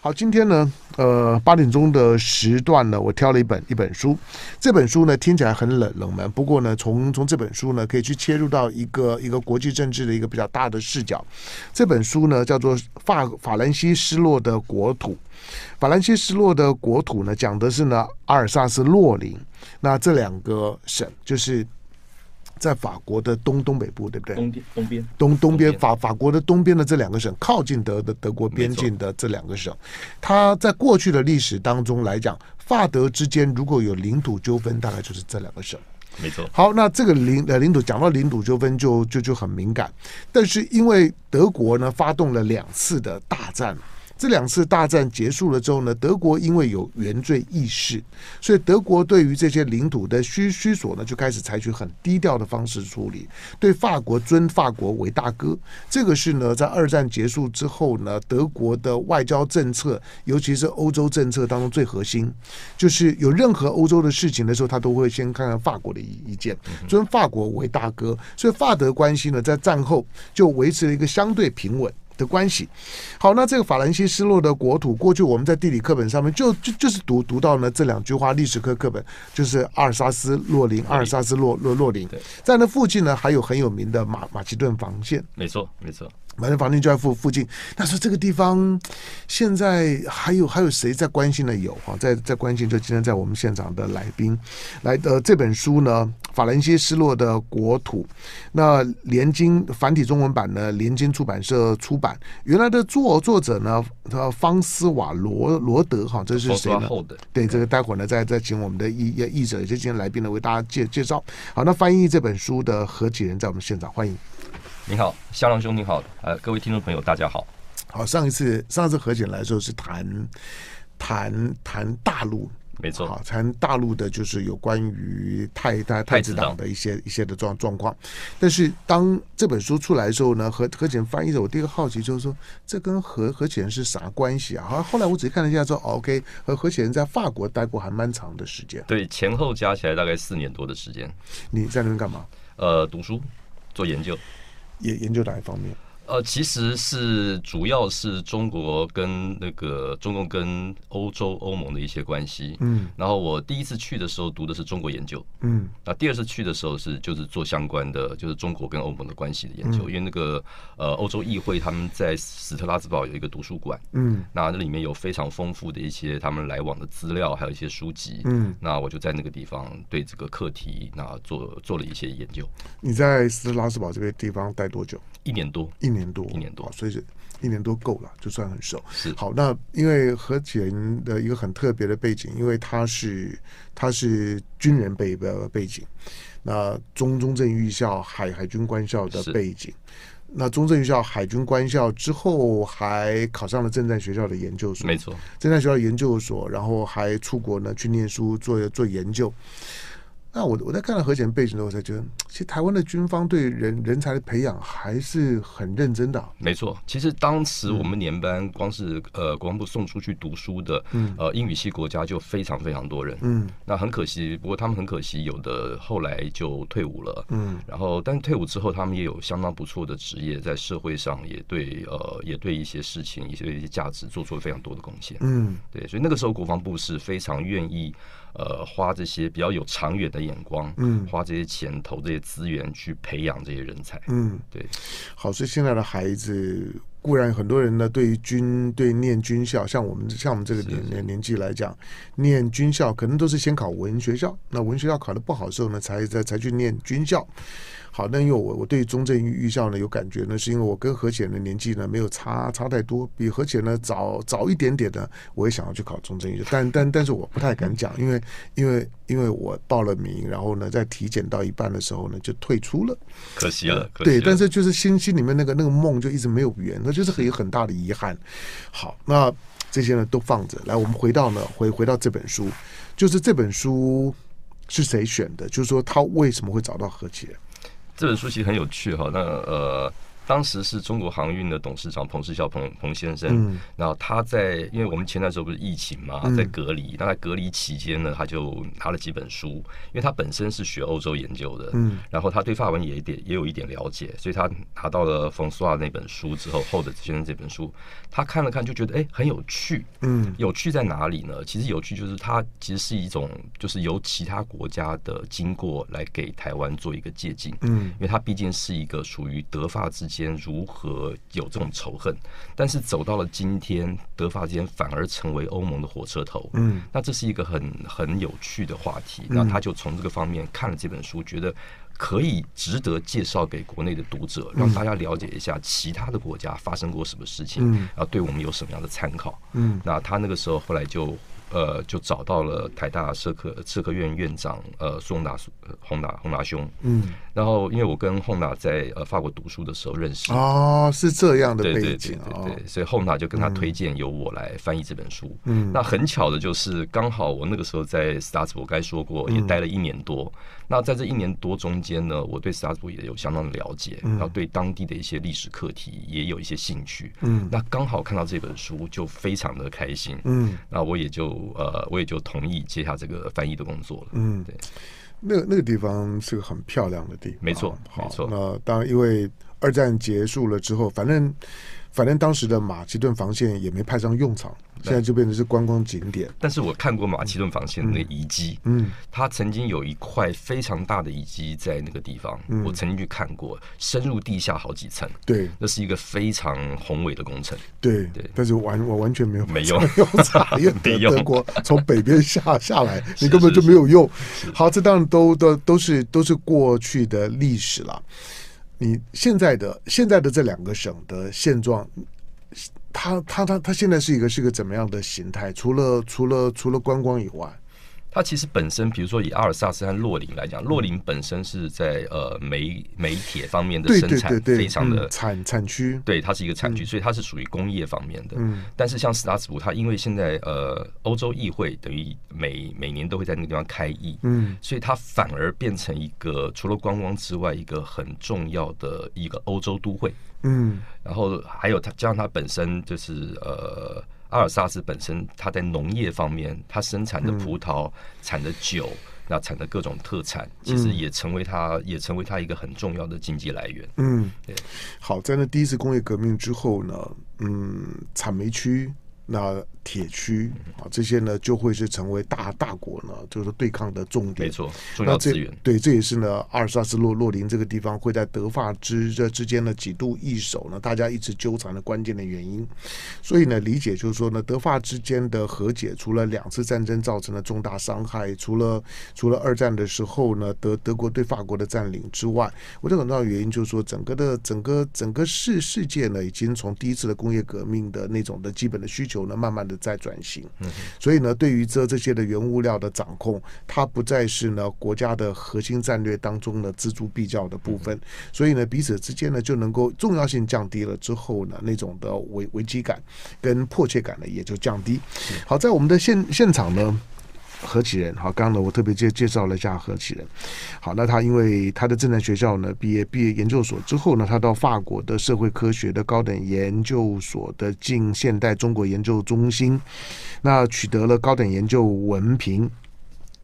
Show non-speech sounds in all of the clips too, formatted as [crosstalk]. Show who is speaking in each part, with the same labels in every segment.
Speaker 1: 好，今天呢，呃，八点钟的时段呢，我挑了一本一本书。这本书呢，听起来很冷冷门，不过呢，从从这本书呢，可以去切入到一个一个国际政治的一个比较大的视角。这本书呢，叫做《法法兰西失落的国土》。法兰西失落的国土呢，讲的是呢，阿尔萨斯、洛林，那这两个省就是。在法国的东东北部，对不对？
Speaker 2: 东边，东边，
Speaker 1: 东东边，法法国的东边的这两个省，靠近德的德国边境的这两个省，它在过去的历史当中来讲，法德之间如果有领土纠纷，大概就是这两个省。
Speaker 2: 没错。
Speaker 1: 好，那这个领呃领土讲到领土纠纷就就就很敏感，但是因为德国呢发动了两次的大战。这两次大战结束了之后呢，德国因为有原罪意识，所以德国对于这些领土的需需索呢，就开始采取很低调的方式处理，对法国尊法国为大哥。这个是呢，在二战结束之后呢，德国的外交政策，尤其是欧洲政策当中最核心，就是有任何欧洲的事情的时候，他都会先看看法国的意意见，尊法国为大哥。所以法德关系呢，在战后就维持了一个相对平稳的关系，好，那这个法兰西失落的国土，过去我们在地理课本上面就就就是读读到呢这两句话，历史课课本就是阿尔萨斯洛林，阿尔萨斯洛洛洛林，在那附近呢还有很有名的马马其顿防线，
Speaker 2: 没错没错。
Speaker 1: 马上房间就在附附近，但是这个地方现在还有还有谁在关心的？有哈，在在关心，就今天在我们现场的来宾来的这本书呢，《法兰西失落的国土》，那联经繁体中文版呢，联经出版社出版。原来的作作者呢，他方斯瓦罗罗德哈，这是谁呢？对，这个待会儿呢，再再请我们的译译者，也就今天来宾呢，为大家介介绍。好，那翻译这本书的何启人在我们现场，欢迎。
Speaker 2: 你好，香龙兄，你好，呃，各位听众朋友，大家好。
Speaker 1: 好，上一次上一次何简来的时候是谈谈谈大陆，
Speaker 2: 没错，好，
Speaker 1: 谈大陆的就是有关于太太太子党的一些一些的状状况。但是当这本书出来的时候呢，何何简翻译的，我第一个好奇就是说，这跟何何简是啥关系啊？好，后来我仔细看了一下说，说 OK，和何简在法国待过还蛮长的时间，
Speaker 2: 对，前后加起来大概四年多的时间。
Speaker 1: 你在那边干嘛？
Speaker 2: 呃，读书，做研究。
Speaker 1: 研研究哪一方面？
Speaker 2: 呃，其实是主要是中国跟那个中共跟欧洲欧盟的一些关系。嗯，然后我第一次去的时候读的是中国研究。嗯，那第二次去的时候是就是做相关的，就是中国跟欧盟的关系的研究。因为那个呃欧洲议会他们在斯特拉斯堡有一个图书馆。嗯，那那里面有非常丰富的一些他们来往的资料，还有一些书籍。嗯，那我就在那个地方对这个课题那做做了一些研究。
Speaker 1: 你在斯特拉斯堡这个地方待多久？
Speaker 2: 一年多，
Speaker 1: 一年多，
Speaker 2: 一年多，
Speaker 1: 所以是一年多够了，就算很熟。
Speaker 2: 是。
Speaker 1: 好，那因为何简的一个很特别的背景，因为他是他是军人背的背景，那中中正预校海海军官校的背景，那中正预校海军官校之后还考上了正战学校的研究所，
Speaker 2: 没错，
Speaker 1: 正战学校研究所，然后还出国呢去念书做做研究。那我我在看到何简背景的时候，我才觉得，其实台湾的军方对人人才的培养还是很认真的。
Speaker 2: 没错，其实当时我们年班光是呃国防部送出去读书的，嗯，呃英语系国家就非常非常多人，嗯，那很可惜，不过他们很可惜，有的后来就退伍了，嗯，然后但是退伍之后，他们也有相当不错的职业，在社会上也对呃也对一些事情，一些一些价值做出了非常多的贡献，嗯，对，所以那个时候国防部是非常愿意。呃，花这些比较有长远的眼光，嗯，花这些钱投这些资源去培养这些人才，嗯，对。
Speaker 1: 好，所以现在的孩子固然很多人呢，对于军对念军校，像我们像我们这个年年年纪来讲，念军校可能都是先考文学校，那文学校考得不好的时候呢，才才才去念军校。好，那因为我我对中正预校呢有感觉呢，是因为我跟何显的年纪呢没有差差太多，比何显呢早早一点点的，我也想要去考中正预校，但但但是我不太敢讲，因为因为因为我报了名，然后呢在体检到一半的时候呢就退出了，
Speaker 2: 可惜了。可惜了。
Speaker 1: 对，但是就是心心里面那个那个梦就一直没有圆，那就是很有很大的遗憾。好，那这些呢都放着，来，我们回到呢回回到这本书，就是这本书是谁选的？就是说他为什么会找到何简？
Speaker 2: 这本书其实很有趣哈，那呃，当时是中国航运的董事长彭世孝彭彭先生，嗯，然后他在，因为我们前段时候不是疫情嘛，在隔离，那在隔离期间呢，他就拿了几本书，因为他本身是学欧洲研究的，嗯，然后他对法文也一点也有一点了解，所以他拿到了冯斯华那本书之后，后的先生这本书，他看了看就觉得哎、欸、很有趣，嗯，有趣在哪里呢？其实有趣就是它其实是一种就是由其他国家的经过来给台湾做一个借鉴，嗯，因为它毕竟是一个属于德法之间。间如何有这种仇恨，但是走到了今天，德法之间反而成为欧盟的火车头。嗯，那这是一个很很有趣的话题。那他就从这个方面看了这本书，觉得可以值得介绍给国内的读者，让大家了解一下其他的国家发生过什么事情，然后对我们有什么样的参考。嗯，那他那个时候后来就。呃，就找到了台大社科社科院院长呃苏宏达宏达宏达兄，嗯，然后因为我跟宏达在呃法国读书的时候认识。
Speaker 1: 哦，是这样的背景，
Speaker 2: 对对对对，对，所以宏达就跟他推荐由我来翻译这本书，嗯，那很巧的就是刚好我那个时候在斯达兹堡，我该说过也待了一年多，那在这一年多中间呢，我对斯达兹堡也有相当的了解，然后对当地的一些历史课题也有一些兴趣，嗯，那刚好看到这本书就非常的开心，嗯，那我也就。呃，我也就同意接下这个翻译的工作了。嗯，对，
Speaker 1: 那个那个地方是个很漂亮的地方，
Speaker 2: 没错，没错。
Speaker 1: 那当然，因为二战结束了之后，反正。反正当时的马其顿防线也没派上用场，现在就变成是观光景点。
Speaker 2: 但是我看过马其顿防线的那个遗迹，嗯，它曾经有一块非常大的遗迹在那个地方，嗯，我曾经去看过，深入地下好几层，
Speaker 1: 对，
Speaker 2: 那是一个非常宏伟的工程，
Speaker 1: 对对。但是完我完全没有没用，因为 [laughs] 德德国 [laughs] 从北边下下来，你根本就没有用。好，这当然都都都是都是过去的历史了。你现在的现在的这两个省的现状，他他他他现在是一个是一个怎么样的形态？除了除了除了观光以外。
Speaker 2: 它其实本身，比如说以阿尔萨斯和洛林来讲，洛林本身是在呃煤煤铁方面的生产非常的
Speaker 1: 产产区，
Speaker 2: 对，它是一个产区，所以它是属于工业方面的。嗯，但是像斯拉斯堡，它因为现在呃欧洲议会等于每每年都会在那个地方开议，嗯，所以它反而变成一个除了观光之外一个很重要的一个欧洲都会，嗯，然后还有它加上它本身就是呃。阿尔萨斯本身，它在农业方面，它生产的葡萄、产的酒，那产的各种特产，其实也成为它，也成为它一个很重要的经济来源。嗯，对。
Speaker 1: 好，在那第一次工业革命之后呢，嗯，产煤区。那铁区啊，这些呢就会是成为大大国呢，就是对抗的重点。
Speaker 2: 没错，重要资源。
Speaker 1: 对，这也是呢，阿尔萨斯洛洛林这个地方会在德法之这之间呢几度易手呢，大家一直纠缠的关键的原因。所以呢，理解就是说呢，德法之间的和解，除了两次战争造成的重大伤害，除了除了二战的时候呢，德德国对法国的占领之外，我觉得很重要的原因就是说，整个的整个整个世世界呢，已经从第一次的工业革命的那种的基本的需求。呢，慢慢的在转型，所以呢，对于这这些的原物料的掌控，它不再是呢国家的核心战略当中的锱铢必较的部分，所以呢，彼此之间呢就能够重要性降低了之后呢，那种的危危机感跟迫切感呢也就降低。好，在我们的现现场呢。何启仁，好，刚刚呢，我特别介介绍了一下何启仁。好，那他因为他的正在学校呢毕业，毕业研究所之后呢，他到法国的社会科学的高等研究所的近现代中国研究中心，那取得了高等研究文凭。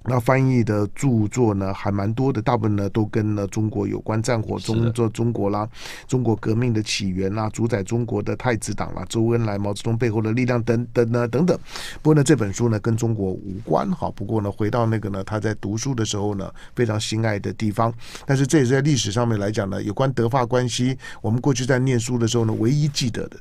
Speaker 1: 那翻译的著作呢，还蛮多的，大部分呢都跟呢中国有关，战火中做中国啦，中国革命的起源啦，主宰中国的太子党啦，周恩来、毛泽东背后的力量等等呢等等。不过呢，这本书呢跟中国无关哈。不过呢，回到那个呢他在读书的时候呢非常心爱的地方。但是这也是在历史上面来讲呢，有关德法关系，我们过去在念书的时候呢，唯一记得的。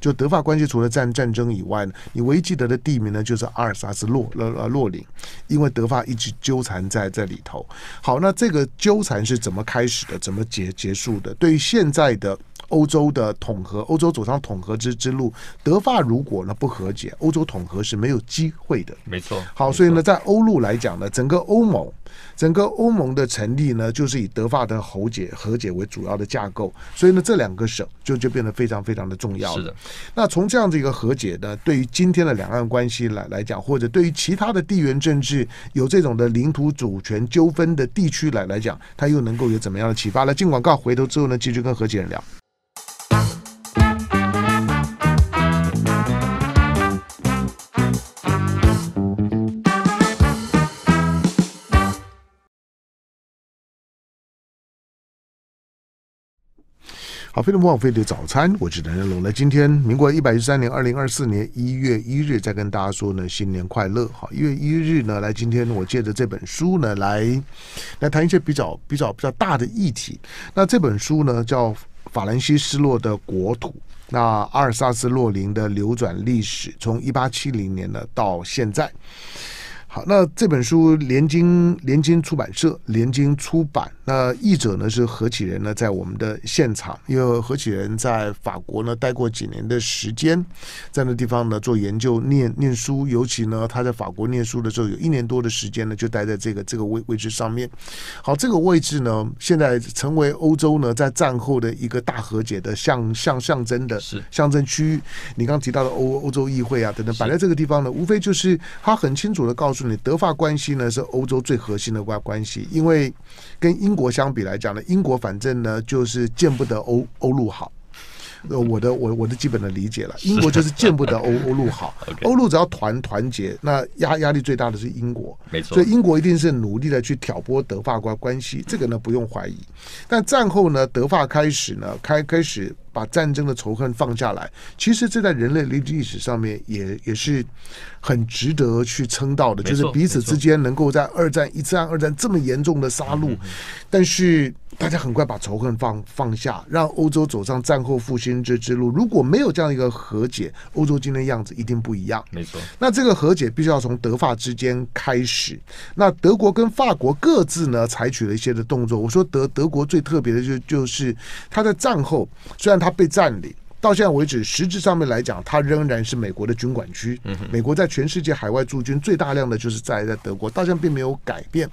Speaker 1: 就德法关系，除了战战争以外呢，你唯一记得的地名呢，就是阿尔萨斯洛呃呃洛林，因为德法一直纠缠在这里头。好，那这个纠缠是怎么开始的？怎么结结束的？对于现在的。欧洲的统合，欧洲走上统合之之路，德法如果呢不和解，欧洲统合是没有机会的。
Speaker 2: 没错。
Speaker 1: 好，所以呢，在欧陆来讲呢，整个欧盟，整个欧盟的成立呢，就是以德法的和解和解为主要的架构。所以呢，这两个省就就变得非常非常的重要。
Speaker 2: 是的。
Speaker 1: 那从这样的一个和解呢，对于今天的两岸关系来来讲，或者对于其他的地缘政治有这种的领土主权纠纷的地区来来讲，它又能够有怎么样的启发呢？进广告，回头之后呢，继续跟何启仁聊。好，非常不枉费的早餐，我是陈仁龙。那今天民国一百一十三年二零二四年一月一日，再跟大家说呢，新年快乐。好，一月一日呢，来今天我借着这本书呢，来来谈一些比较比较比较大的议题。那这本书呢，叫《法兰西失落的国土》，那阿尔萨斯洛林的流转历史，从一八七零年呢到现在。好，那这本书联经联经出版社联经出版，那译者呢是何启仁呢，在我们的现场，因为何启仁在法国呢待过几年的时间，在那地方呢做研究、念念书，尤其呢他在法国念书的时候，有一年多的时间呢就待在这个这个位位置上面。好，这个位置呢现在成为欧洲呢在战后的一个大和解的象象象征的象征区域。你刚刚提到的欧欧洲议会啊等等摆在这个地方呢，无非就是他很清楚的告诉。你德法关系呢是欧洲最核心的关关系，因为跟英国相比来讲呢，英国反正呢就是见不得欧欧陆好。呃，我的我我的基本的理解了，英国就是见不得欧欧陆好，[laughs] 欧陆只要团团结，那压压力最大的是英国，
Speaker 2: 没错，
Speaker 1: 所以英国一定是努力的去挑拨德法关关系，这个呢不用怀疑。但战后呢，德法开始呢开开始。把战争的仇恨放下来，其实这在人类历历史上面也也是很值得去称道的，就是彼此之间能够在二战、一战、二战这么严重的杀戮，但是大家很快把仇恨放放下，让欧洲走上战后复兴之之路。如果没有这样一个和解，欧洲今天的样子一定不一样。
Speaker 2: 没错，
Speaker 1: 那这个和解必须要从德法之间开始。那德国跟法国各自呢采取了一些的动作。我说德德国最特别的就就是他在战后虽然。他被占领，到现在为止，实质上面来讲，他仍然是美国的军管区。美国在全世界海外驻军最大量的就是在在德国，到现在并没有改变。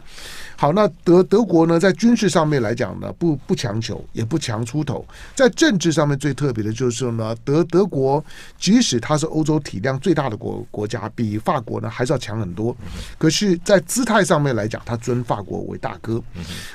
Speaker 1: 好，那德德国呢，在军事上面来讲呢，不不强求，也不强出头。在政治上面最特别的就是呢，德德国即使它是欧洲体量最大的国国家，比法国呢还是要强很多。可是，在姿态上面来讲，他尊法国为大哥。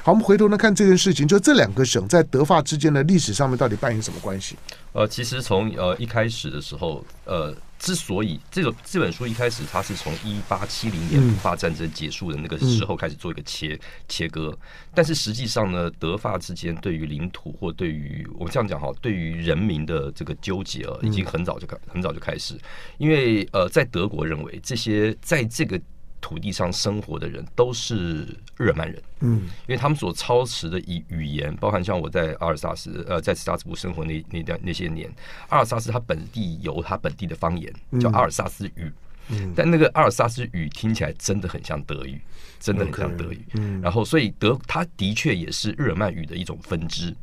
Speaker 1: 好，我们回头呢看这件事情，就这两个省在德法之间的历史上面到底扮演什么关系？
Speaker 2: 呃，其实从呃一开始的时候，呃。之所以这个这本书一开始它是从一八七零年法战争结束的那个时候开始做一个切切割，但是实际上呢，德法之间对于领土或对于我们这样讲哈，对于人民的这个纠结啊，已经很早就开很早就开始，因为呃，在德国认为这些在这个。土地上生活的人都是日耳曼人，嗯，因为他们所操持的语语言，包含像我在阿尔萨斯，呃，在斯拉斯布生活那那段那些年，阿尔萨斯他本地有他本地的方言，叫阿尔萨斯语，嗯，但那个阿尔萨斯语听起来真的很像德语，真的很像德语，嗯，然后所以德他的确也是日耳曼语的一种分支，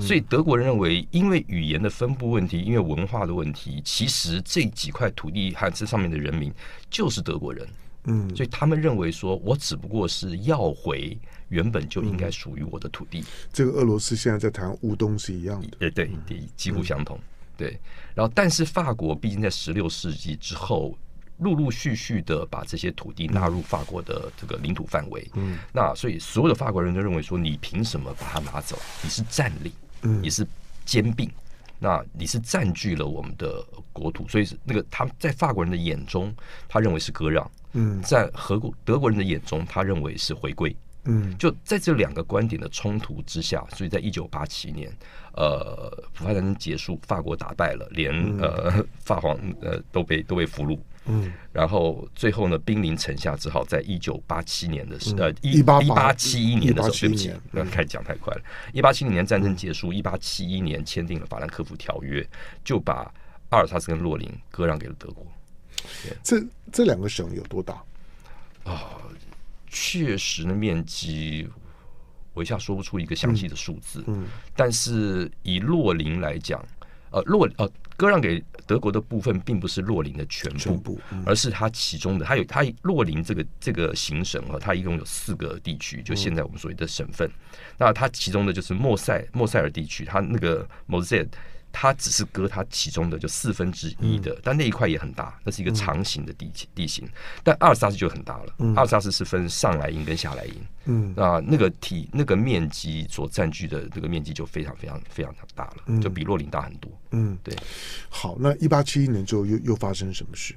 Speaker 2: 所以德国人认为，因为语言的分布问题，因为文化的问题，其实这几块土地和这上面的人民就是德国人。嗯，所以他们认为说，我只不过是要回原本就应该属于我的土地。嗯。
Speaker 1: 这个俄罗斯现在在谈乌东是一样的，
Speaker 2: 对对，几乎相同。对，然后但是法国毕竟在十六世纪之后，陆陆续续的把这些土地纳入法国的这个领土范围。嗯，那所以所有的法国人都认为说，你凭什么把它拿走？你是占领，嗯你是兼并。那你是占据了我们的国土，所以是那个他在法国人的眼中，他认为是割让；嗯，在德国德国人的眼中，他认为是回归。嗯，就在这两个观点的冲突之下，所以在一九八七年，呃，普法战争结束，法国打败了，连呃法皇呃都被都被俘虏。嗯，然后最后呢，兵临城下，只好在一九八七年的时、嗯、呃一八一八七一年的时候，对不起，那开始讲太快了。一八七零年战争结束，一八七一年签订了法兰克福条约，就把阿尔萨斯跟洛林割让给了德国。
Speaker 1: 这这两个省有多大
Speaker 2: 啊？确实的面积，我一下说不出一个详细的数字。嗯，嗯但是以洛林来讲。呃，洛呃割让给德国的部分，并不是洛林的全部，全部嗯、而是它其中的，它有它洛林这个这个行省啊，它一共有四个地区，就现在我们所谓的省份。嗯、那它其中的就是莫塞莫塞尔地区，它那个莫塞尔。它只是割它其中的就四分之一的，嗯、但那一块也很大，那是一个长形的地地形。嗯、但阿尔萨斯就很大了，嗯、阿尔萨斯是分上莱茵跟下莱茵，嗯那，那个体那个面积所占据的这个面积就非常非常非常大了，嗯、就比洛林大很多。嗯，对。
Speaker 1: 好，那一八七一年之后又又发生什么事？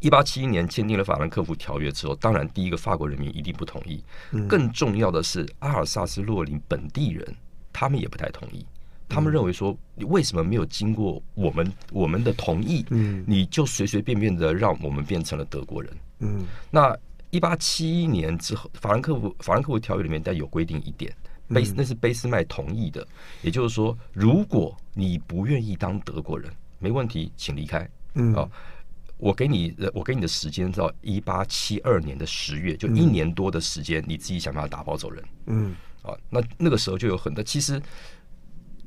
Speaker 2: 一八七一年签订了法兰克福条约之后，当然第一个法国人民一定不同意，嗯、更重要的是阿尔萨斯洛林本地人他们也不太同意。他们认为说，你为什么没有经过我们我们的同意，嗯，你就随随便便的让我们变成了德国人，嗯，那一八七一年之后，法兰克福法兰克福条约里面带有规定一点，贝那是俾斯麦同意的，也就是说，如果你不愿意当德国人，没问题，请离开，嗯。啊，我给你我给你的时间到一八七二年的十月，就一年多的时间，你自己想办法打包走人，嗯。啊，那那个时候就有很多其实。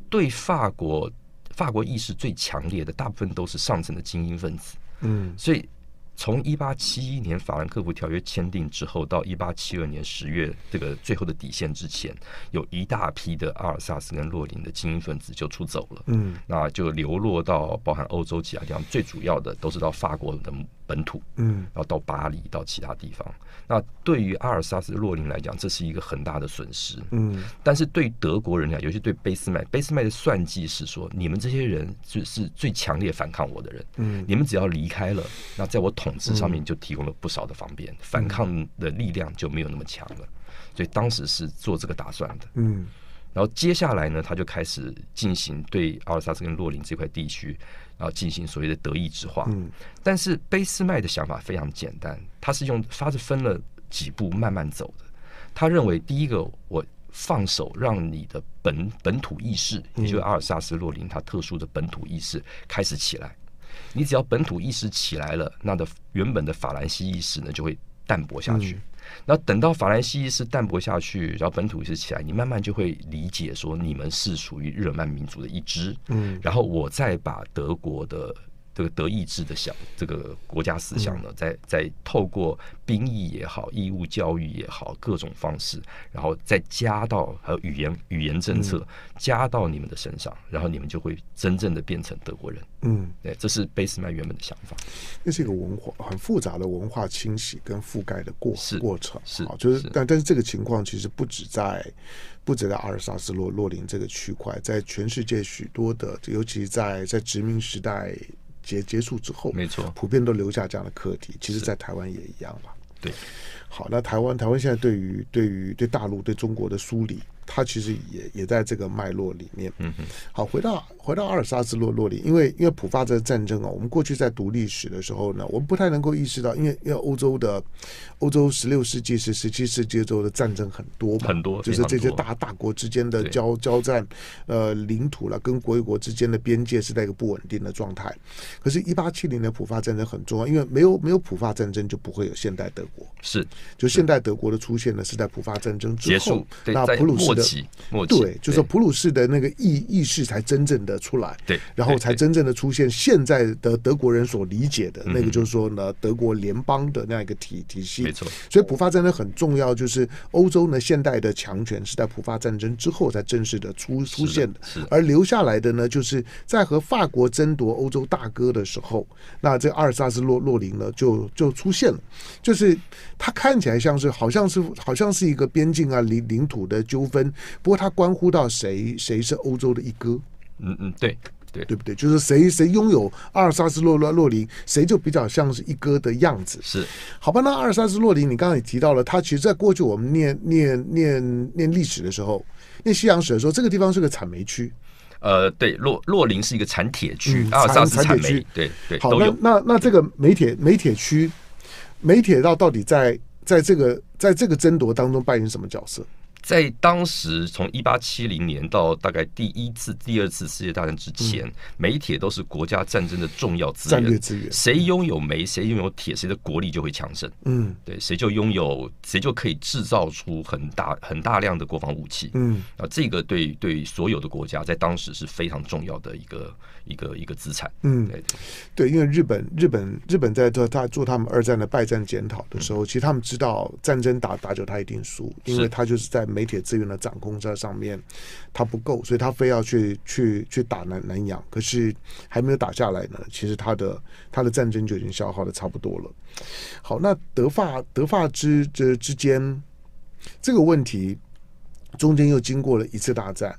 Speaker 2: 对法国法国意识最强烈的，大部分都是上层的精英分子。嗯，所以从一八七一年法兰克福条约签订之后，到一八七二年十月这个最后的底线之前，有一大批的阿尔萨斯跟洛林的精英分子就出走了。嗯，那就流落到包含欧洲其他地方，最主要的都是到法国的本土。嗯，然后到巴黎，到其他地方。那对于阿尔萨斯洛林来讲，这是一个很大的损失。嗯，但是对德国人来讲，尤其对俾斯麦，俾斯麦的算计是说，你们这些人就是最强烈反抗我的人。嗯，你们只要离开了，那在我统治上面就提供了不少的方便，嗯、反抗的力量就没有那么强了。所以当时是做这个打算的。嗯，然后接下来呢，他就开始进行对阿尔萨斯跟洛林这块地区。然后进行所谓的德意志化，嗯，但是俾斯麦的想法非常简单，他是用他是分了几步慢慢走的。他认为，第一个，我放手让你的本本土意识，也就是阿尔萨斯洛林他特殊的本土意识开始起来。你只要本土意识起来了，那的原本的法兰西意识呢就会淡薄下去。那等到法兰西意识淡薄下去，然后本土意识起来，你慢慢就会理解说，你们是属于日耳曼民族的一支。嗯，然后我再把德国的。这个德意志的想这个国家思想呢，在在透过兵役也好，义务教育也好，各种方式，然后再加到还有语言语言政策加到你们的身上，然后你们就会真正的变成德国人。嗯，对，这是俾斯曼原本的想法。
Speaker 1: 那是一个文化很复杂的文化清洗跟覆盖的过
Speaker 2: 是
Speaker 1: 过程，
Speaker 2: 是
Speaker 1: 就是但但是这个情况其实不止在不止在阿尔萨斯洛洛林这个区块，在全世界许多的，尤其在在殖民时代。结结束之后，
Speaker 2: 没错，
Speaker 1: 普遍都留下这样的课题。其实，在台湾也一样吧。
Speaker 2: 对，
Speaker 1: 好，那台湾台湾现在对于对于对大陆对中国的梳理。它其实也也在这个脉络里面。嗯哼，好，回到回到阿尔萨斯洛洛里，因为因为普法这个战争啊，我们过去在读历史的时候呢，我们不太能够意识到，因为因为欧洲的欧洲十六世纪是十七世纪之后的战争很多嘛，
Speaker 2: 很多，
Speaker 1: 就是这些大大国之间的交交战，呃，领土了跟国与国之间的边界是在一个不稳定的状态。可是，一八七零年普法战争很重要，因为没有没有普法战争就不会有现代德国。
Speaker 2: 是，
Speaker 1: 就现代德国的出现呢，是在普法战争之
Speaker 2: 后，
Speaker 1: 那普鲁士。
Speaker 2: 的
Speaker 1: 对，就是说普鲁士的那个意意识才真正的出来，
Speaker 2: 对，
Speaker 1: 然后才真正的出现现在的德国人所理解的那个，就是说呢，德国联邦的那样一个体体系，
Speaker 2: 没错。
Speaker 1: 所以普法战争很重要，就是欧洲呢现代的强权是在普法战争之后才正式的出出现的，而留下来的呢，就是在和法国争夺欧洲大哥的时候，那这阿尔萨斯洛洛林呢就就出现了，就是他看起来像是好像是好像是一个边境啊领领土的纠纷。不过它关乎到谁谁是欧洲的一哥，
Speaker 2: 嗯嗯，对对
Speaker 1: 对不对？就是谁谁拥有阿尔萨斯洛洛洛林，谁就比较像是一哥的样子。
Speaker 2: 是，
Speaker 1: 好吧？那阿尔萨斯洛林，你刚刚也提到了，它其实在过去我们念念念念历史的时候，念西洋史的时候，这个地方是个产煤区。
Speaker 2: 呃，对，洛洛林是一个产铁区，阿尔萨斯产煤。对对，
Speaker 1: 好，那那那这个煤铁煤铁区，煤铁道到底在在这个在这个争夺当中扮演什么角色？
Speaker 2: 在当时，从一八七零年到大概第一次、第二次世界大战之前，煤铁都是国家战争的重要资源。
Speaker 1: 战略资源，
Speaker 2: 谁拥有煤，谁拥有铁，谁的国力就会强盛。嗯，对，谁就拥有，谁就可以制造出很大、很大量的国防武器。嗯，啊，这个对对所有的国家在当时是非常重要的一个一个一个资产。嗯，对
Speaker 1: 对，因为日本日本日本在做他做他们二战的败战检讨的时候，其实他们知道战争打打久他一定输，因为他就是在。煤铁资源的掌控在上面，他不够，所以他非要去去去打南南洋。可是还没有打下来呢，其实他的他的战争就已经消耗的差不多了。好，那德法德法之这之间这个问题，中间又经过了一次大战，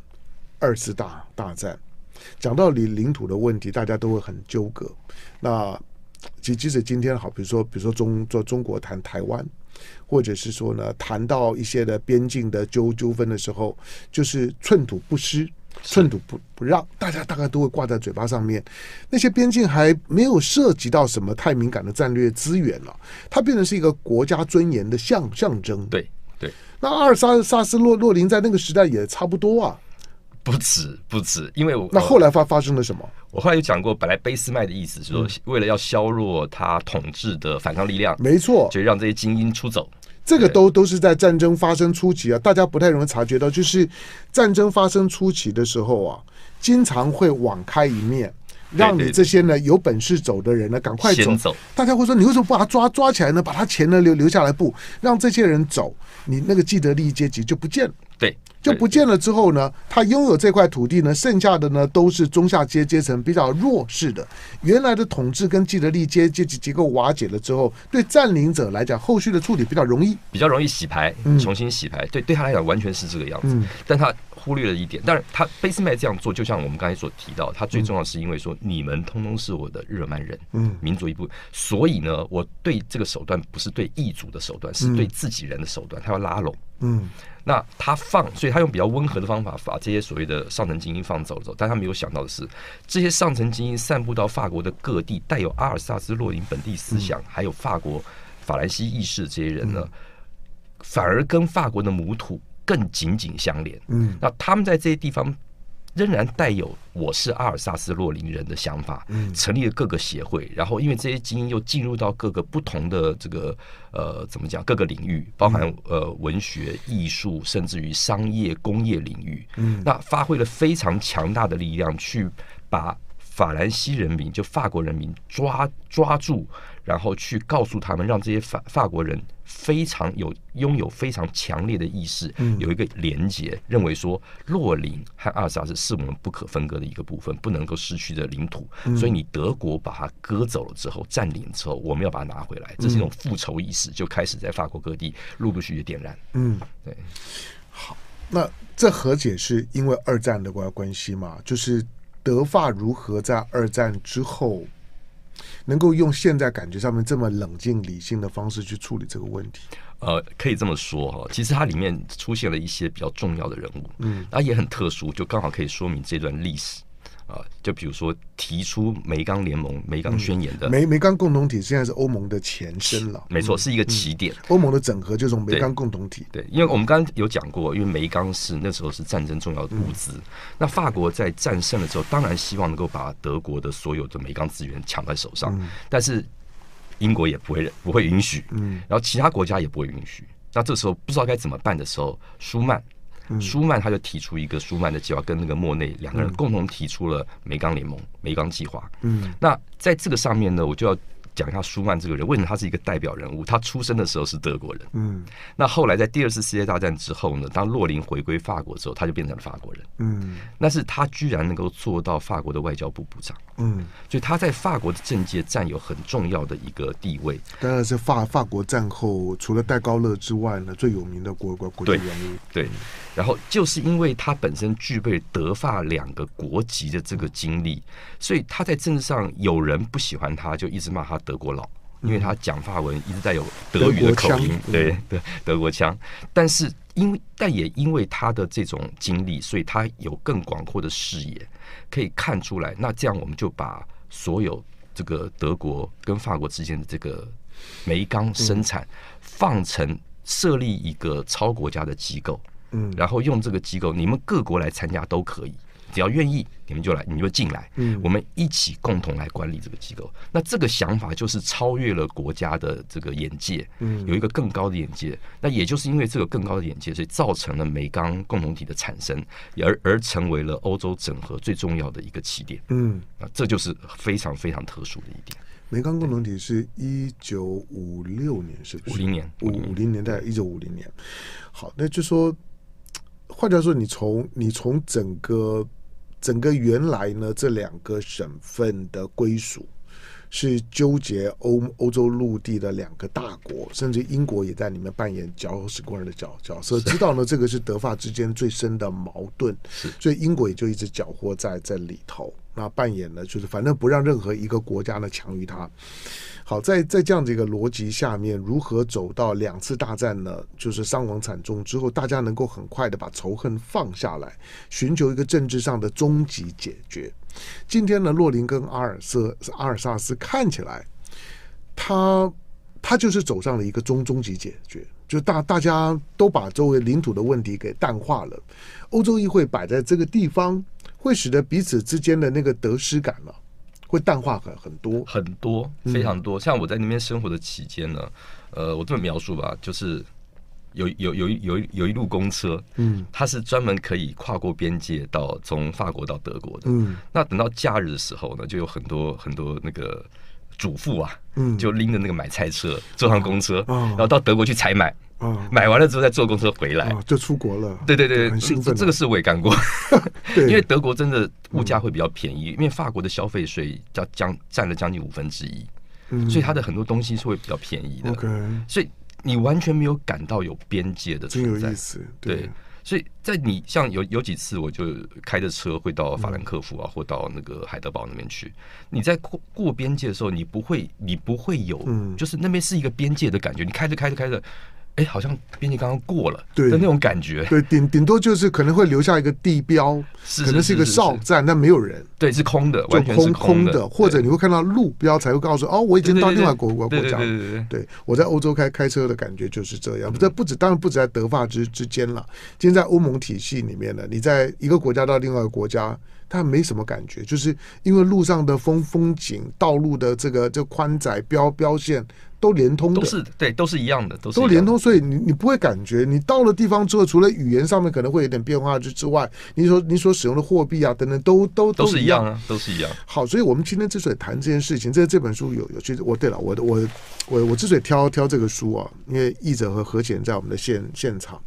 Speaker 1: 二次大大战。讲到领领土的问题，大家都会很纠葛。那即即使今天好，比如说比如说中做中国谈台湾。或者是说呢，谈到一些的边境的纠纠纷的时候，就是寸土不失，寸土不不让，大家大概都会挂在嘴巴上面。那些边境还没有涉及到什么太敏感的战略资源了，它变成是一个国家尊严的象象征。
Speaker 2: 对对，
Speaker 1: 那阿尔萨萨斯洛洛林在那个时代也差不多啊。
Speaker 2: 不止不止，因为我
Speaker 1: 那后来发发生了什么？
Speaker 2: 我后来有讲过，本来俾斯麦的意思是说，为了要削弱他统治的反抗力量，
Speaker 1: 没错，
Speaker 2: 就让这些精英出走。
Speaker 1: 这个都都是在战争发生初期啊，大家不太容易察觉到，就是战争发生初期的时候啊，经常会网开一面，让你这些呢有本事走的人呢赶快走。
Speaker 2: 走
Speaker 1: 大家会说，你为什么不把他抓抓起来呢？把他钱呢留留下来不？不让这些人走，你那个既得利益阶级就不见了。
Speaker 2: 对。
Speaker 1: 就不见了之后呢，他拥有这块土地呢，剩下的呢都是中下阶阶层比较弱势的。原来的统治跟既得利益阶级结构瓦解了之后，对占领者来讲，后续的处理比较容易，
Speaker 2: 比较容易洗牌，重新洗牌。对，对他来讲完全是这个样子。但他忽略了一点，但是他贝斯麦这样做，就像我们刚才所提到，他最重要是因为说你们通通是我的日耳曼人，嗯，民族一部分，所以呢，我对这个手段不是对异族的手段，是对自己人的手段，他要拉拢，嗯。那他放，所以他用比较温和的方法把这些所谓的上层精英放走走，但他没有想到的是，这些上层精英散布到法国的各地，带有阿尔萨斯洛林本地思想，还有法国法兰西意识这些人呢，反而跟法国的母土更紧紧相连。嗯，那他们在这些地方。仍然带有我是阿尔萨斯洛林人的想法，成立了各个协会，然后因为这些精英又进入到各个不同的这个呃怎么讲各个领域，包含呃文学、艺术，甚至于商业、工业领域，那发挥了非常强大的力量，去把法兰西人民就法国人民抓抓住，然后去告诉他们，让这些法法国人。非常有拥有非常强烈的意识，有一个连结，认为说洛林和阿尔萨斯是我们不可分割的一个部分，不能够失去的领土。所以你德国把它割走了之后，占领之后，我们要把它拿回来，这是一种复仇意识，就开始在法国各地陆陆续续点燃。嗯，对。
Speaker 1: 好，那这和解是因为二战的关关系嘛？就是德法如何在二战之后？能够用现在感觉上面这么冷静理性的方式去处理这个问题，
Speaker 2: 呃，可以这么说哈。其实它里面出现了一些比较重要的人物，嗯，那也很特殊，就刚好可以说明这段历史。啊，就比如说提出梅钢联盟、梅钢宣言的
Speaker 1: 梅梅冈共同体，现在是欧盟的前身了。
Speaker 2: 没错，是一个起点。
Speaker 1: 欧盟的整合就是从梅冈共同体。
Speaker 2: 对，因为我们刚刚有讲过，因为梅钢是那时候是战争重要的物资。那法国在战胜了之后，当然希望能够把德国的所有的梅钢资源抢在手上，但是英国也不会不会允许，嗯，然后其他国家也不会允许。那这时候不知道该怎么办的时候，舒曼。舒曼他就提出一个舒曼的计划，跟那个莫内两个人共同提出了梅钢联盟、梅钢计划。嗯，那在这个上面呢，我就要。讲一下舒曼这个人，为什么他是一个代表人物？他出生的时候是德国人，嗯，那后来在第二次世界大战之后呢，当洛林回归法国之后，他就变成了法国人，嗯，但是他居然能够做到法国的外交部部长，嗯，所以他在法国的政界占有很重要的一个地位。
Speaker 1: 当然是法法国战后除了戴高乐之外呢，最有名的国国国际人物，
Speaker 2: 对。对。然后就是因为他本身具备德法两个国籍的这个经历，所以他在政治上有人不喜欢他，就一直骂他德国佬，因为他讲法文一直带有德语的口音，对 [laughs] 对，德国腔。但是因为但也因为他的这种经历，所以他有更广阔的视野，可以看出来。那这样我们就把所有这个德国跟法国之间的这个煤钢生产放成设立一个超国家的机构。嗯，然后用这个机构，你们各国来参加都可以，只要愿意，你们就来，你就进来。嗯，我们一起共同来管理这个机构。那这个想法就是超越了国家的这个眼界，嗯，有一个更高的眼界。那也就是因为这个更高的眼界，所以造成了美钢共同体的产生，而而成为了欧洲整合最重要的一个起点。嗯，啊，这就是非常非常特殊的一点。
Speaker 1: 梅钢共同体是一九五六年，是不是？
Speaker 2: 五零年，
Speaker 1: 五五零年代，一九五零年。好，那就说。换句话说，你从你从整个整个原来呢这两个省份的归属，是纠结欧欧洲陆地的两个大国，甚至英国也在里面扮演搅屎棍的角角色。知道呢，这个是德法之间最深的矛盾，所以英国也就一直搅和在在里头。那扮演呢，就是反正不让任何一个国家呢强于他。好，在在这样的一个逻辑下面，如何走到两次大战呢？就是伤亡惨重之后，大家能够很快的把仇恨放下来，寻求一个政治上的终极解决。今天呢，洛林跟阿尔瑟阿尔萨斯看起来，他他就是走上了一个终终极解决，就大大家都把周围领土的问题给淡化了。欧洲议会摆在这个地方，会使得彼此之间的那个得失感呢、啊？会淡化很很多
Speaker 2: 很多非常多，像我在那边生活的期间呢，呃，我这么描述吧，就是有有有一有一有一路公车，嗯，它是专门可以跨过边界到从法国到德国的，嗯，那等到假日的时候呢，就有很多很多那个主妇啊，嗯，就拎着那个买菜车坐上公车，然后到德国去采买。啊，买完了之后再坐公车回来，
Speaker 1: 就出国了。
Speaker 2: 对对对，很兴奋。这个事我也干
Speaker 1: 过，[laughs]
Speaker 2: 因为德国真的物价会比较便宜，因为法国的消费税将将占了将近五分之一，所以它的很多东西是会比较便宜的。
Speaker 1: OK，
Speaker 2: 所以你完全没有感到有边界的存在。
Speaker 1: 真有意思，对。
Speaker 2: 所以在你像有有几次，我就开着车会到法兰克福啊，或到那个海德堡那边去。你在过过边界的时候，你不会，你不会有，就是那边是一个边界的感觉。你开着开着开着。哎，好像边界刚刚过了，对的那种感觉。
Speaker 1: 对，顶顶多就是可能会留下一个地标，
Speaker 2: 是
Speaker 1: 可能是一个哨站，但没有人。
Speaker 2: 对，是空的，完全
Speaker 1: 空空的。或者你会看到路标，才会告诉哦，我已经到另外国国国家。
Speaker 2: 对对对，
Speaker 1: 对我在欧洲开开车的感觉就是这样。这不止，当然不止在德法之之间了。今天在欧盟体系里面呢，你在一个国家到另外一个国家，它没什么感觉，就是因为路上的风风景、道路的这个这宽窄标标线。都连通的，
Speaker 2: 都是对，都是一样的，都
Speaker 1: 都连通，所以你你不会感觉你到了地方之后，除了语言上面可能会有点变化之之外，你所你所使用的货币啊等等，都都
Speaker 2: 都是一样啊，都是一样。
Speaker 1: 好，所以我们今天之所以谈这件事情，这这本书有有其实。我对了，我我我我之所以挑挑这个书啊，因为译者和何显在我们的现现场，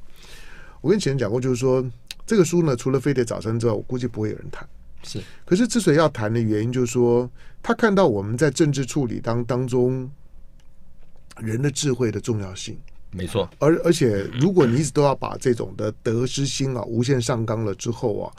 Speaker 1: 我跟前讲过，就是说这个书呢，除了飞碟早餐之外，我估计不会有人谈。
Speaker 2: 是，
Speaker 1: 可是之所以要谈的原因，就是说他看到我们在政治处理当当中。人的智慧的重要性，
Speaker 2: 没错。
Speaker 1: 而而且，如果你一直都要把这种的得失心啊无限上纲了之后啊。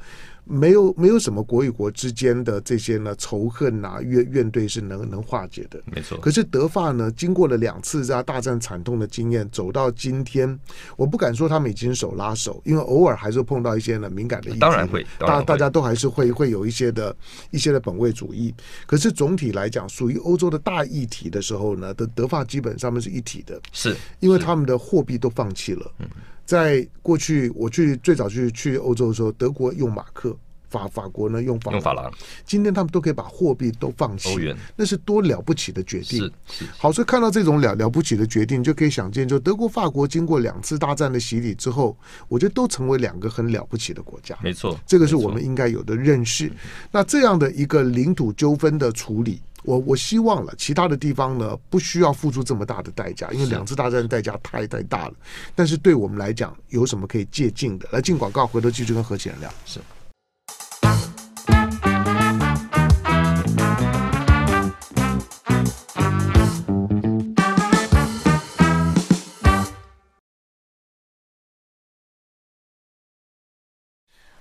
Speaker 1: 没有没有什么国与国之间的这些呢仇恨啊怨怨对是能能化解的，
Speaker 2: 没错。
Speaker 1: 可是德法呢，经过了两次这样大战惨痛的经验，走到今天，我不敢说他们已经手拉手，因为偶尔还是碰到一些呢敏感的议题，
Speaker 2: 当然会，
Speaker 1: 大大家都还是会会有一些的一些的本位主义。可是总体来讲，属于欧洲的大议题的时候呢，德德法基本上面是一体的，
Speaker 2: 是
Speaker 1: 因为他们的货币都放弃了。嗯。在过去，我去最早去去欧洲的时候，德国用马克，法法国呢用法
Speaker 2: 用法郎。
Speaker 1: 今天他们都可以把货币都放弃，那是多了不起的决定。好，所以看到这种了了不起的决定，就可以想见，就德国、法国经过两次大战的洗礼之后，我觉得都成为两个很了不起的国家。
Speaker 2: 没错，
Speaker 1: 这个是我们应该有的认识。那这样的一个领土纠纷的处理。我我希望了，其他的地方呢，不需要付出这么大的代价，因为两次大战的代价太太大了。但是对我们来讲，有什么可以借鉴的？来进广告，回头继续跟何启仁聊。
Speaker 2: 是。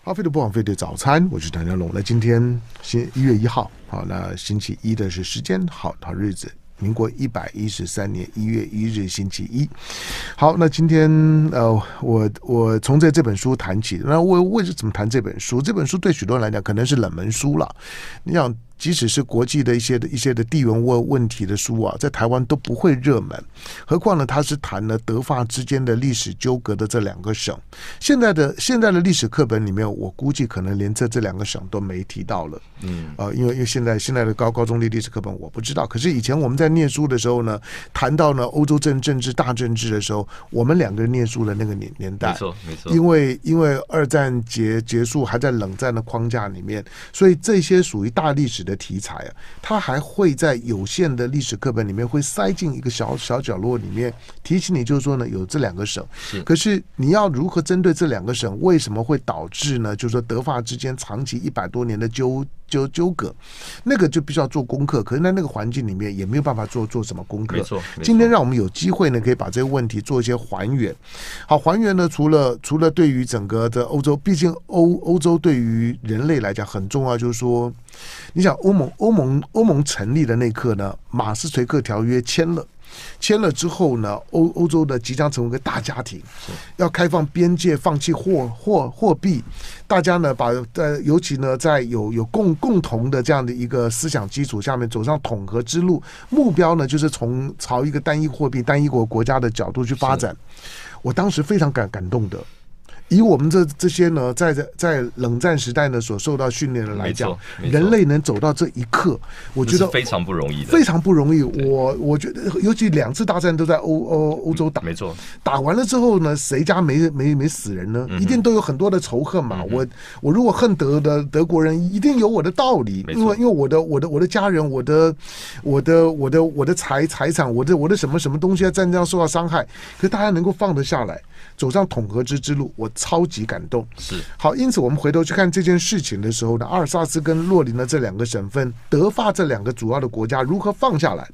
Speaker 1: 好，飞的不枉费的早餐，我是谭家龙。那今天星一月一号，好，那星期一的是时间，好好日子，民国一百一十三年一月一日星期一。好，那今天呃，我我从这这本书谈起，那我为什么谈这本书？这本书对许多人来讲可能是冷门书了，你想。即使是国际的一些的一些的地缘问问题的书啊，在台湾都不会热门，何况呢？他是谈了德法之间的历史纠葛的这两个省。现在的现在的历史课本里面，我估计可能连这这两个省都没提到了。嗯，呃，因为因为现在现在的高高中的历史课本我不知道，可是以前我们在念书的时候呢，谈到呢欧洲政政治大政治的时候，我们两个人念书的那个年年代，
Speaker 2: 没错没错，
Speaker 1: 因为因为二战结结束还在冷战的框架里面，所以这些属于大历史的。的题材啊，它还会在有限的历史课本里面会塞进一个小小角落里面提醒你，就是说呢，有这两个省。
Speaker 2: 是。
Speaker 1: 可是你要如何针对这两个省，为什么会导致呢？就是说德法之间长期一百多年的纠纠纠葛，那个就必须要做功课。可是在那个环境里面也没有办法做做什么功课。
Speaker 2: 没错。
Speaker 1: 今天让我们有机会呢，可以把这个问题做一些还原。好，还原呢，除了除了对于整个的欧洲，毕竟欧欧洲对于人类来讲很重要，就是说，你想欧盟欧盟欧盟成立的那一刻呢，马斯垂克条约签了。签了之后呢，欧欧洲的即将成为一个大家庭，要开放边界，放弃货货货币，大家呢把呃，尤其呢在有有共共同的这样的一个思想基础下面走上统合之路，目标呢就是从朝一个单一货币、单一国国家的角度去发展。我当时非常感感动的。以我们这这些呢，在在在冷战时代呢所受到训练的来讲，人类能走到这一刻，我觉得
Speaker 2: 非常不容易的，
Speaker 1: 非常不容易。我我觉得，尤其两次大战都在欧欧欧洲打，
Speaker 2: 没错。
Speaker 1: 打完了之后呢，谁家没没没死人呢？一定都有很多的仇恨嘛。我我如果恨德的德国人，一定有我的道理，因为因为我的我的我的家人，我的我的我的我的财财产，我的我的什么什么东西在战争上受到伤害，可是大家能够放得下来。走上统合之之路，我超级感动。
Speaker 2: 是
Speaker 1: 好，因此我们回头去看这件事情的时候呢，阿尔萨斯跟洛林的这两个省份，德法这两个主要的国家如何放下来？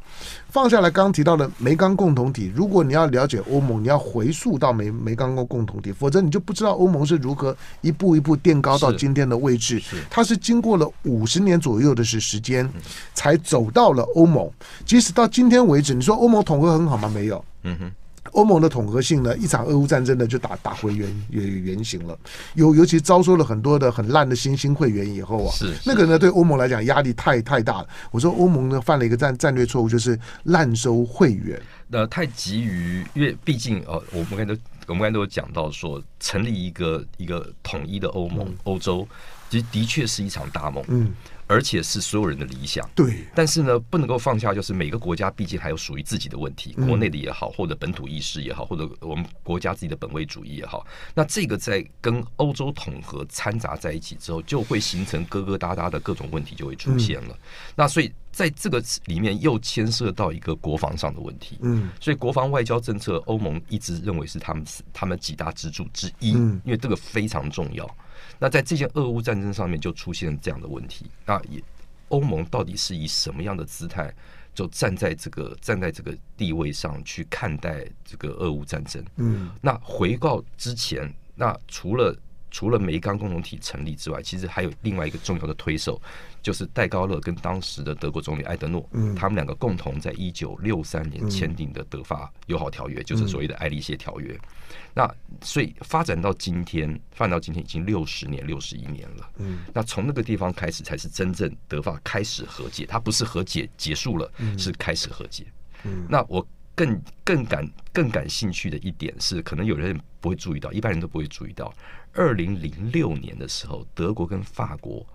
Speaker 1: 放下来，刚刚提到的煤钢共同体。如果你要了解欧盟，你要回溯到煤煤钢共共同体，否则你就不知道欧盟是如何一步一步垫高到今天的位置。它是经过了五十年左右的时时间，才走到了欧盟。即使到今天为止，你说欧盟统合很好吗？没有。嗯哼。欧盟的统合性呢，一场俄乌战争呢就打打回原原原形了。尤尤其招收了很多的很烂的新兴会员以后啊，
Speaker 2: 是，是
Speaker 1: 那个呢对欧盟来讲压力太太大了。我说欧盟呢犯了一个战战略错误，就是滥收会员。
Speaker 2: 呃，太急于，因为毕竟呃，我们刚才都我们刚才都有讲到说，成立一个一个统一的欧盟，欧、嗯、洲，其实的确是一场大梦。嗯。而且是所有人的理想，
Speaker 1: 对。
Speaker 2: 但是呢，不能够放下，就是每个国家毕竟还有属于自己的问题，国内的也好，或者本土意识也好，或者我们国家自己的本位主义也好。那这个在跟欧洲统合掺杂在一起之后，就会形成疙疙瘩瘩的各种问题就会出现了。那所以在这个里面又牵涉到一个国防上的问题。嗯。所以国防外交政策，欧盟一直认为是他们他们几大支柱之一，因为这个非常重要。那在这件俄乌战争上面就出现这样的问题，那也欧盟到底是以什么样的姿态，就站在这个站在这个地位上去看待这个俄乌战争？嗯，那回告之前，那除了除了煤钢共同体成立之外，其实还有另外一个重要的推手，就是戴高乐跟当时的德国总理艾德诺，嗯，他们两个共同在一九六三年签订的德法友好条约，就是所谓的爱丽谢条约。那所以发展到今天，发展到今天已经六十年、六十一年了。嗯，那从那个地方开始，才是真正德法开始和解。它不是和解结束了，是开始和解。嗯，那我更更感更感兴趣的一点是，可能有人不会注意到，一般人都不会注意到，二零零六年的时候，德国跟法国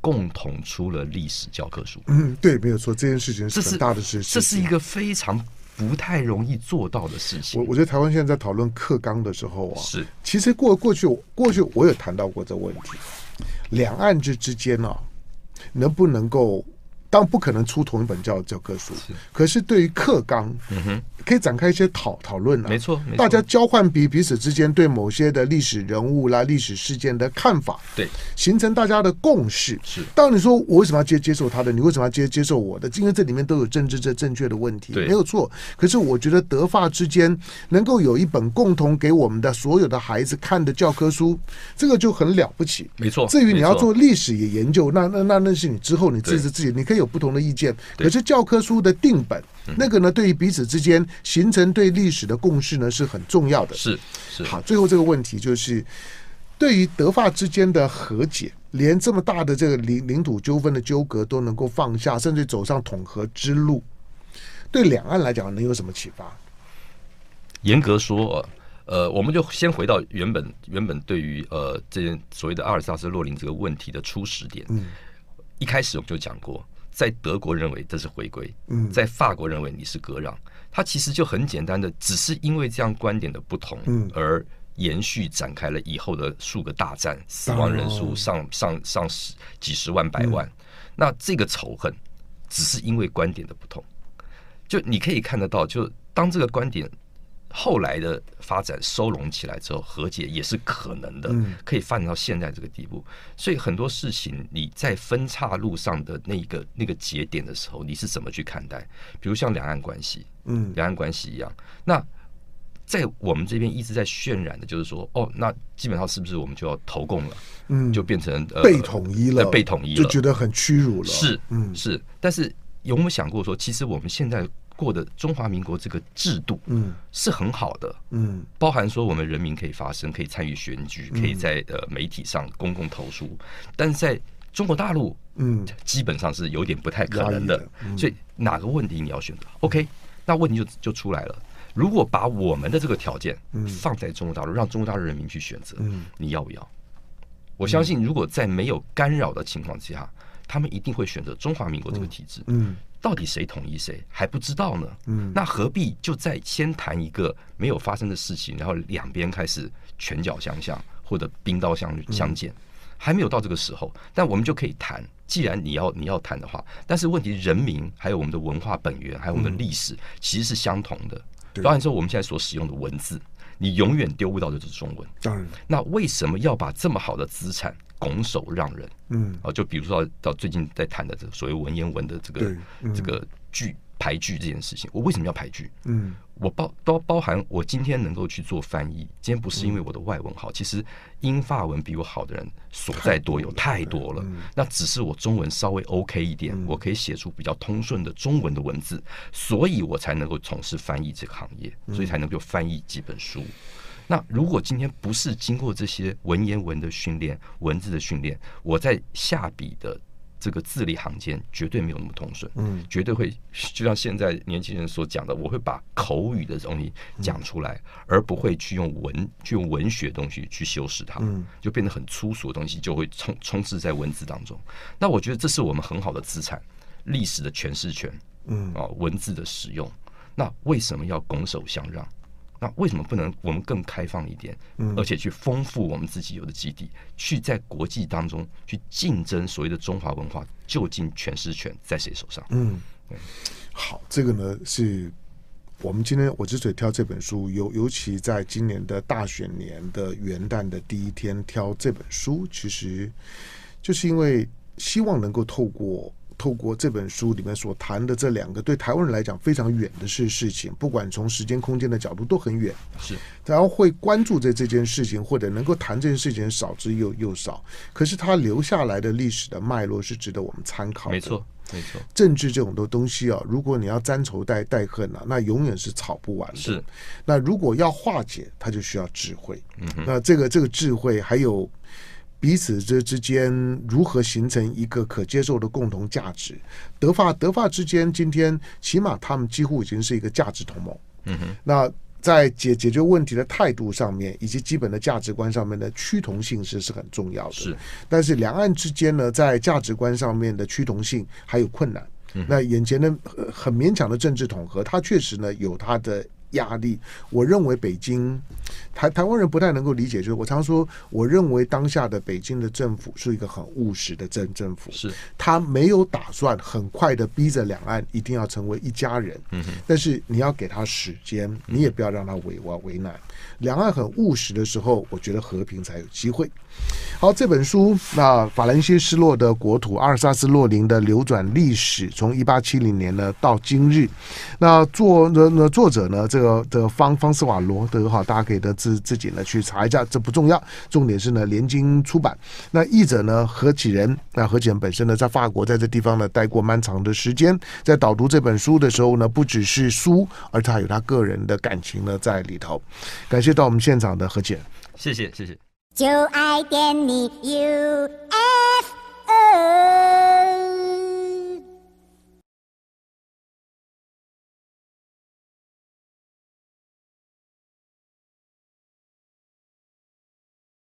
Speaker 2: 共同出了历史教科书。嗯，
Speaker 1: 对，没有错，这件事情是很大的事情，
Speaker 2: 这是一个非常。不太容易做到的事情。
Speaker 1: 我我觉得台湾现在在讨论课纲的时候啊，
Speaker 2: 是
Speaker 1: 其实过过去过去我有谈到过这个问题，两岸之之间呢、啊，能不能够？当然不可能出同一本教教科书，可是对于课纲，嗯哼，可以展开一些讨讨论啊。
Speaker 2: 没错，
Speaker 1: 大家交换彼彼此之间对某些的历史人物啦、历史事件的看法，
Speaker 2: 对，
Speaker 1: 形成大家的共识。是，当你说我为什么要接接受他的，你为什么要接接受我的？因为这里面都有政治这正确的问题，没有错。可是我觉得德法之间能够有一本共同给我们的所有的孩子看的教科书，这个就很了不起。
Speaker 2: 没错。
Speaker 1: 至于你要做历史也研究，那那那那是你之后你自己自己，你可以。有不同的意见，可是教科书的定本，那个呢，对于彼此之间形成对历史的共识呢，是很重要的。
Speaker 2: 是是。
Speaker 1: 好，最后这个问题就是，对于德法之间的和解，连这么大的这个领领土纠纷的纠葛都能够放下，甚至走上统合之路，对两岸来讲能有什么启发？
Speaker 2: 严格说，呃，我们就先回到原本原本对于呃这件所谓的阿尔萨斯洛林这个问题的初始点。嗯，一开始我们就讲过。在德国认为这是回归，在法国认为你是割让，它其实就很简单的，只是因为这样观点的不同，而延续展开了以后的数个大战，死亡人数上上上十几十万百万。那这个仇恨只是因为观点的不同，就你可以看得到，就当这个观点。后来的发展收拢起来之后，和解也是可能的，可以发展到现在这个地步。所以很多事情你在分岔路上的那个那个节点的时候，你是怎么去看待？比如像两岸关系，嗯，两岸关系一样。那在我们这边一直在渲染的就是说，哦，那基本上是不是我们就要投共了？嗯，就变成
Speaker 1: 被统一了，
Speaker 2: 被统一了，
Speaker 1: 就觉得很屈辱了。
Speaker 2: 是，嗯，是。但是有没有想过说，其实我们现在？过的中华民国这个制度，嗯，是很好的，嗯，包含说我们人民可以发声，可以参与选举，可以在呃媒体上公共投诉，但是在中国大陆，嗯，基本上是有点不太可能的。所以哪个问题你要选择？OK，那问题就就出来了。如果把我们的这个条件放在中国大陆，让中国大陆人民去选择，你要不要？我相信，如果在没有干扰的情况之下，他们一定会选择中华民国这个体制，嗯。到底谁统一谁还不知道呢？嗯，那何必就在先谈一个没有发生的事情，然后两边开始拳脚相向或者兵刀相相见，还没有到这个时候，但我们就可以谈。既然你要你要谈的话，但是问题人民还有我们的文化本源，还有我们的历史，其实是相同的。当然说我们现在所使用的文字，你永远丢不到的就是中文。当然，那为什么要把这么好的资产？拱手让人，嗯，啊，就比如说到最近在谈的这个所谓文言文的这个这个句排剧这件事情，我为什么要排剧？嗯，我包都包含我今天能够去做翻译，今天不是因为我的外文好，其实英法文比我好的人所在多有太多了，那只是我中文稍微 OK 一点，我可以写出比较通顺的中文的文字，所以我才能够从事翻译这个行业，所以才能够翻译几本书。那如果今天不是经过这些文言文的训练、文字的训练，我在下笔的这个字里行间绝对没有那么通顺，嗯，绝对会就像现在年轻人所讲的，我会把口语的东西讲出来，而不会去用文、去用文学东西去修饰它，嗯，就变得很粗俗的东西就会充充斥在文字当中。那我觉得这是我们很好的资产，历史的诠释权，嗯。啊，文字的使用，那为什么要拱手相让？那为什么不能我们更开放一点，而且去丰富我们自己有的基地，去在国际当中去竞争所谓的中华文化，究竟诠释权在谁手上？嗯，
Speaker 1: 好，这个呢是我们今天我之所以挑这本书，尤尤其在今年的大选年的元旦的第一天挑这本书，其实就是因为希望能够透过。透过这本书里面所谈的这两个对台湾人来讲非常远的事事情，不管从时间空间的角度都很远，是，然后会关注在这件事情，或者能够谈这件事情少之又又少。可是他留下来的历史的脉络是值得我们参考的。
Speaker 2: 没错，没错。
Speaker 1: 政治这种的东西啊，如果你要沾仇带带恨啊，那永远是吵不完的。
Speaker 2: 是。
Speaker 1: 那如果要化解，它就需要智慧。嗯。那这个这个智慧还有。彼此之之间如何形成一个可接受的共同价值？德法德法之间，今天起码他们几乎已经是一个价值同盟。嗯哼，那在解解决问题的态度上面，以及基本的价值观上面的趋同性是是很重要的。是，但是两岸之间呢，在价值观上面的趋同性还有困难。嗯、那眼前的很勉强的政治统合，它确实呢有它的。压力，我认为北京台台湾人不太能够理解，就是我常说，我认为当下的北京的政府是一个很务实的政政府，是。他没有打算很快的逼着两岸一定要成为一家人，嗯哼，但是你要给他时间，你也不要让他为为为难。两岸很务实的时候，我觉得和平才有机会。好，这本书，那法兰西失落的国土，阿尔萨斯洛林的流转历史，从一八七零年呢到今日，那作那那作者呢，这个的方方斯瓦罗德哈，大家可以的自自己呢去查一下，这不重要，重点是呢联经出版。那译者呢何启仁，那何启仁本身呢在法国在这地方呢待过蛮长的时间，在导读这本书的时候呢，不只是书，而且还有他个人的感情呢在里头。感谢到我们现场的何启仁，
Speaker 2: 谢谢谢谢。
Speaker 3: 就爱点你 UFO。